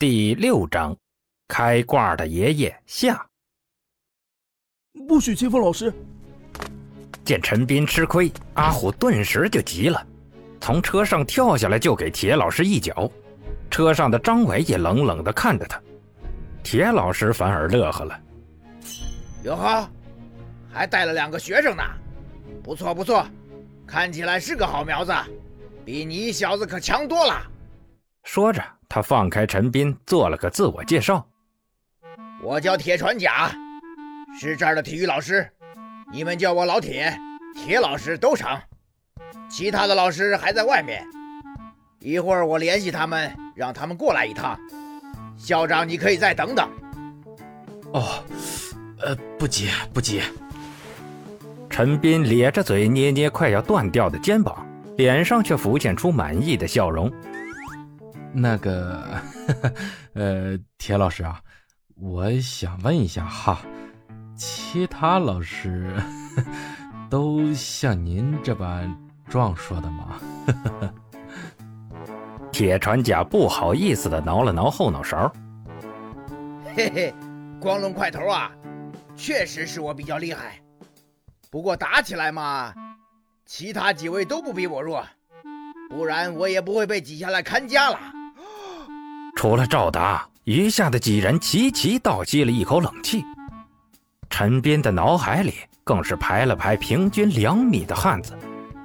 第六章，开挂的爷爷下。不许欺负老师！见陈斌吃亏，阿虎顿时就急了，从车上跳下来就给铁老师一脚。车上的张伟也冷冷的看着他，铁老师反而乐呵了：“哟呵，还带了两个学生呢，不错不错，看起来是个好苗子，比你小子可强多了。”说着，他放开陈斌，做了个自我介绍：“我叫铁船甲，是这儿的体育老师，你们叫我老铁，铁老师都成。其他的老师还在外面，一会儿我联系他们。”让他们过来一趟，校长，你可以再等等。哦，呃，不急不急。陈斌咧着嘴，捏捏快要断掉的肩膀，脸上却浮现出满意的笑容。那个，呃，铁老师啊，我想问一下哈，其他老师都像您这般壮硕的吗？铁船甲不好意思的挠了挠后脑勺，嘿嘿，光龙块头啊，确实是我比较厉害。不过打起来嘛，其他几位都不比我弱，不然我也不会被挤下来看家了。除了赵达，余下的几人齐齐倒吸了一口冷气。陈斌的脑海里更是排了排平均两米的汉子，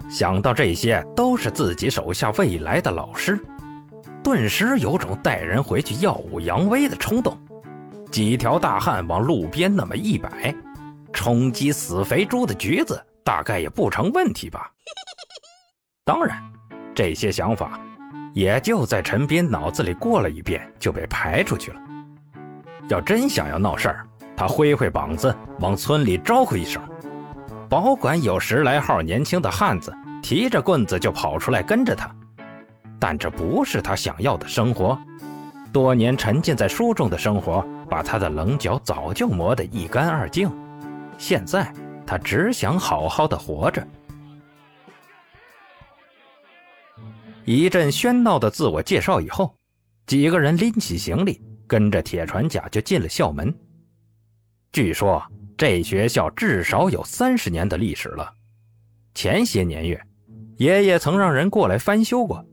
想到这些都是自己手下未来的老师。顿时有种带人回去耀武扬威的冲动，几条大汉往路边那么一摆，冲击死肥猪的局子大概也不成问题吧。当然，这些想法也就在陈斌脑子里过了一遍就被排出去了。要真想要闹事儿，他挥挥膀子往村里招呼一声，保管有十来号年轻的汉子提着棍子就跑出来跟着他。但这不是他想要的生活。多年沉浸在书中的生活，把他的棱角早就磨得一干二净。现在他只想好好的活着。一阵喧闹的自我介绍以后，几个人拎起行李，跟着铁船甲就进了校门。据说这学校至少有三十年的历史了。前些年月，爷爷曾让人过来翻修过。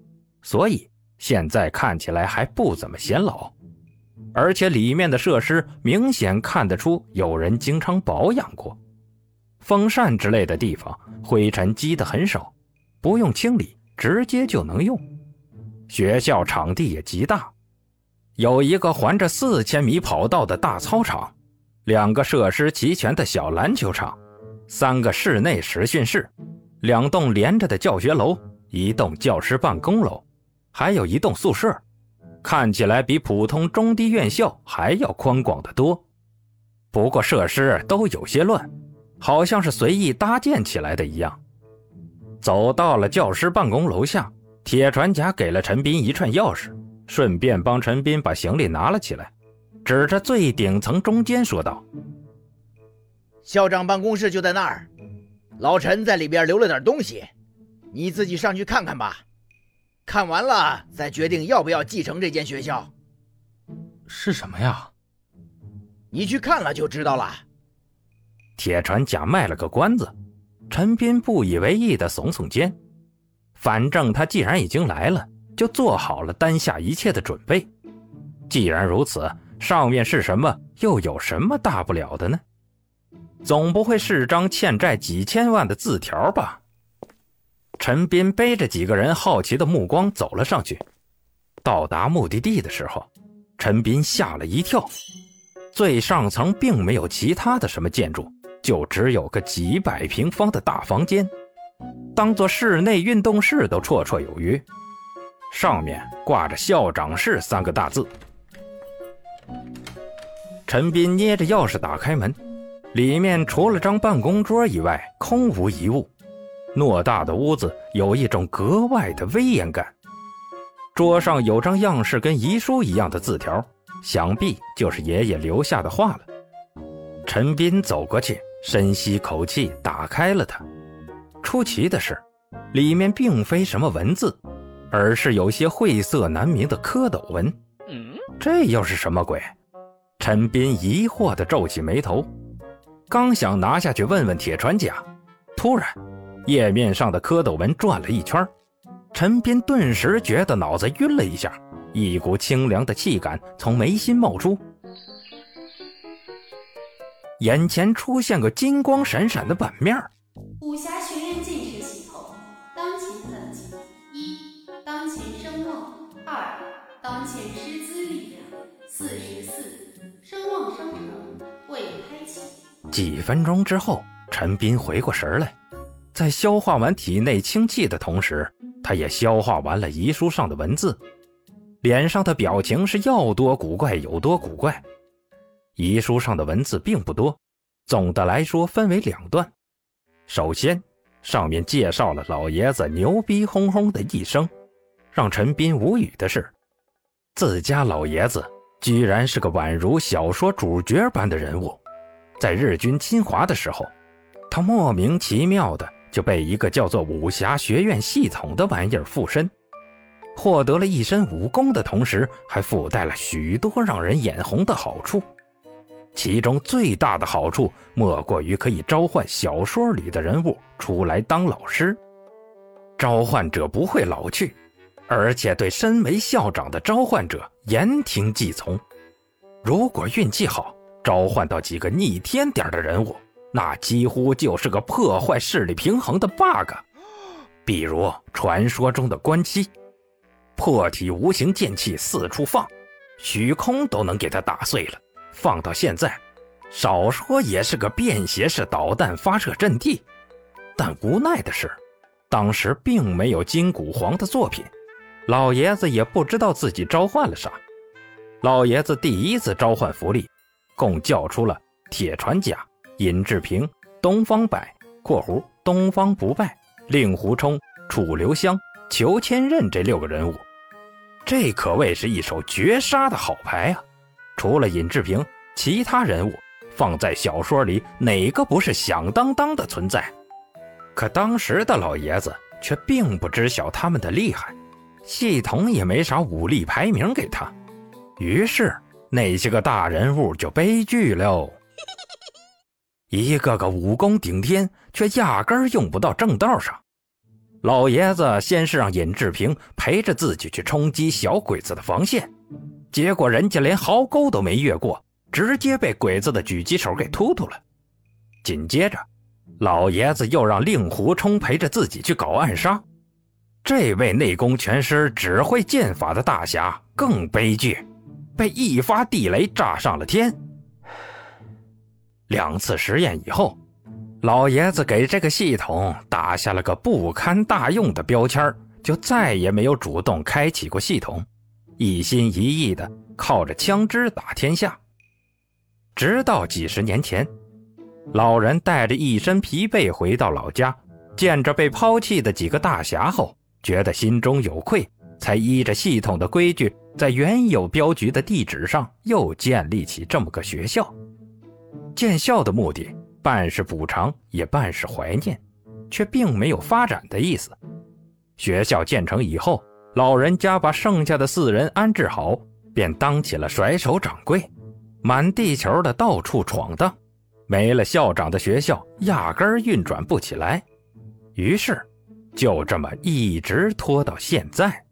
所以现在看起来还不怎么显老，而且里面的设施明显看得出有人经常保养过，风扇之类的地方灰尘积得很少，不用清理直接就能用。学校场地也极大，有一个环着四千米跑道的大操场，两个设施齐全的小篮球场，三个室内实训室，两栋连着的教学楼，一栋教师办公楼。还有一栋宿舍，看起来比普通中低院校还要宽广得多。不过设施都有些乱，好像是随意搭建起来的一样。走到了教师办公楼下，铁船甲给了陈斌一串钥匙，顺便帮陈斌把行李拿了起来，指着最顶层中间说道：“校长办公室就在那儿，老陈在里边留了点东西，你自己上去看看吧。”看完了再决定要不要继承这间学校。是什么呀？你去看了就知道了。铁船甲卖了个关子，陈斌不以为意的耸耸肩。反正他既然已经来了，就做好了担下一切的准备。既然如此，上面是什么，又有什么大不了的呢？总不会是张欠债几千万的字条吧？陈斌背着几个人，好奇的目光走了上去。到达目的地的时候，陈斌吓了一跳。最上层并没有其他的什么建筑，就只有个几百平方的大房间，当做室内运动室都绰绰有余。上面挂着“校长室”三个大字。陈斌捏着钥匙打开门，里面除了张办公桌以外，空无一物。偌大的屋子有一种格外的威严感。桌上有张样式跟遗书一样的字条，想必就是爷爷留下的话了。陈斌走过去，深吸口气，打开了它。出奇的是，里面并非什么文字，而是有些晦涩难明的蝌蚪文。这又是什么鬼？陈斌疑惑地皱起眉头，刚想拿下去问问铁船甲，突然，页面上的蝌蚪文转了一圈，陈斌顿时觉得脑子晕了一下，一股清凉的气感从眉心冒出，眼前出现个金光闪闪的版面。武侠学院建设系统，当前等级：一、当前声望；二、当前师资力量；四十四，声望生成，未开启。几分钟之后，陈斌回过神来，在消化完体内清气的同时，他也消化完了遗书上的文字，脸上的表情是要多古怪有多古怪。遗书上的文字并不多，总的来说分为两段。首先，上面介绍了老爷子牛逼哄哄的一生，让陈斌无语的是，自家老爷子居然是个宛如小说主角般的人物。在日军侵华的时候，他莫名其妙的就被一个叫做武侠学院系统的玩意儿附身，获得了一身武功的同时，还附带了许多让人眼红的好处。其中最大的好处，莫过于可以召唤小说里的人物出来当老师，召唤者不会老去，而且对身为校长的召唤者言听计从。如果运气好，召唤到几个逆天点的人物，那几乎就是个破坏势力平衡的 bug。比如传说中的关七，破体无形剑气四处放，虚空都能给他打碎了。放到现在，少说也是个便携式导弹发射阵地。但无奈的是，当时并没有金古皇的作品，老爷子也不知道自己召唤了啥。老爷子第一次召唤福利。共叫出了铁船甲、尹志平、东方白（括弧东方不败）、令狐冲、楚留香、裘千仞这六个人物，这可谓是一手绝杀的好牌啊！除了尹志平，其他人物放在小说里哪个不是响当当的存在？可当时的老爷子却并不知晓他们的厉害，系统也没啥武力排名给他，于是。那些个大人物就悲剧喽，一个个武功顶天，却压根儿用不到正道上。老爷子先是让尹志平陪着自己去冲击小鬼子的防线，结果人家连壕沟都没越过，直接被鬼子的狙击手给突突了。紧接着，老爷子又让令狐冲陪着自己去搞暗杀，这位内功全失、只会剑法的大侠更悲剧。被一发地雷炸上了天。两次实验以后，老爷子给这个系统打下了个不堪大用的标签就再也没有主动开启过系统，一心一意的靠着枪支打天下。直到几十年前，老人带着一身疲惫回到老家，见着被抛弃的几个大侠后，觉得心中有愧。才依着系统的规矩，在原有镖局的地址上又建立起这么个学校。建校的目的，半是补偿，也半是怀念，却并没有发展的意思。学校建成以后，老人家把剩下的四人安置好，便当起了甩手掌柜，满地球的到处闯荡。没了校长的学校，压根儿运转不起来。于是，就这么一直拖到现在。